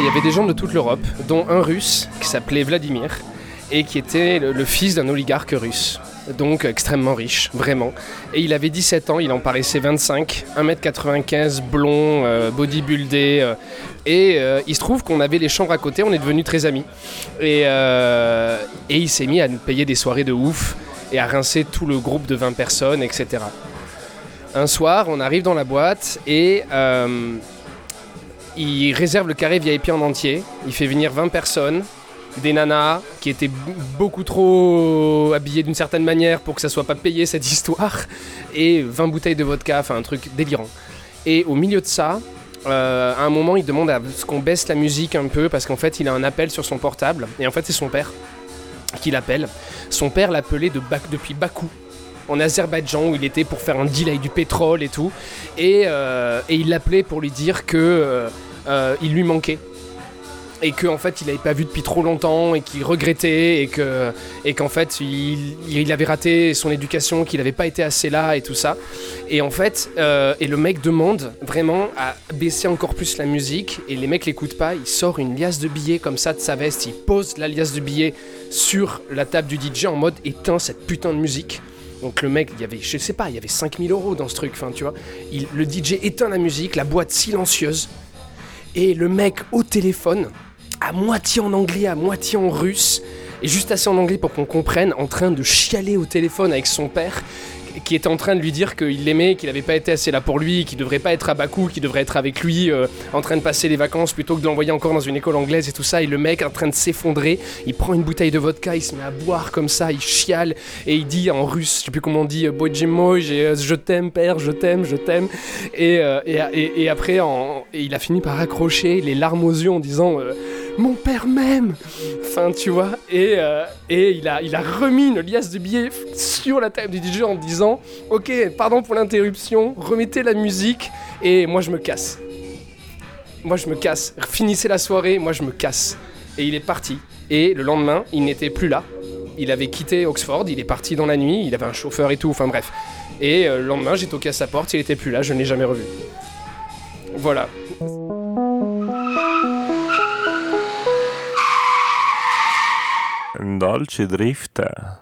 il y avait des gens de toute l'Europe, dont un russe qui s'appelait Vladimir et qui était le, fils d'un oligarque russe. Donc extrêmement riche, vraiment. Et il avait 17 ans, il en paraissait 25, 1m95, blond, euh, bodybuildé. euh, et euh, il se trouve qu'on avait les chambres à côté, on est devenus très amis. Et, euh, et il s'est mis à nous payer des soirées de ouf et à rincer tout le groupe de 20 personnes, etc. Un soir, on arrive dans la boîte et euh, il réserve le carré VIP en entier. Il fait venir 20 personnes, des nanas qui étaient beaucoup trop habillées d'une certaine manière pour que ça soit pas payé cette histoire, et 20 bouteilles de vodka, enfin un truc délirant. Et au milieu de ça, euh, à un moment, il demande à ce qu'on baisse la musique un peu parce qu'en fait, il a un appel sur son portable, et en fait, c'est son père qui l'appelle. Son père l'appelait de depuis Bakou. En Azerbaïdjan, où il était pour faire un deal avec du pétrole et tout. Et, euh, et il l'appelait pour lui dire que euh, euh, il lui manquait. Et qu'en fait, il n'avait pas vu depuis trop longtemps et qu'il regrettait et que et qu'en fait, il, avait raté son éducation, qu'il n'avait pas été assez là et tout ça. Et en fait, et le mec demande vraiment à baisser encore plus la musique et les mecs l'écoutent pas. Il sort une liasse de billets comme ça de sa veste, il pose la liasse de billets sur la table du DJ en mode éteins cette putain de musique. Donc le mec, il y avait, je sais pas, il y avait 5000 euros dans ce truc, enfin tu vois. Le DJ éteint la musique, la boîte silencieuse, et le mec au téléphone, à moitié en anglais, à moitié en russe, et juste assez en anglais pour qu'on comprenne, en train de chialer au téléphone avec son père, qui était en train de lui dire qu'il l'aimait, qu'il n'avait pas été assez là pour lui, qu'il devrait pas être à Bakou, qu'il devrait être avec lui euh, en train de passer les vacances plutôt que de l'envoyer encore dans une école anglaise et tout ça. Et le mec en train de s'effondrer, il prend une bouteille de vodka, il se met à boire comme ça, il chiale et il dit en russe, je sais plus comment on dit, Bojimoj, et euh, je t'aime père, je t'aime, je t'aime. Et, euh, après, et il a fini par accrocher les larmes aux yeux en disant euh, Mon père m'aime Enfin, tu vois. Et, euh, et il, a, il a remis une liasse de billets sur la table du DJ en disant Ok, pardon pour l'interruption, remettez la musique et moi je me casse. Moi je me casse. Finissez la soirée, moi je me casse. Et il est parti. Et le lendemain, il n'était plus là. Il avait quitté Oxford, il est parti dans la nuit, il avait un chauffeur et tout, enfin bref. Et euh, le lendemain, j'ai toqué à sa porte, il était plus là, je ne l'ai jamais revu. Voilà. Dolci Drifter.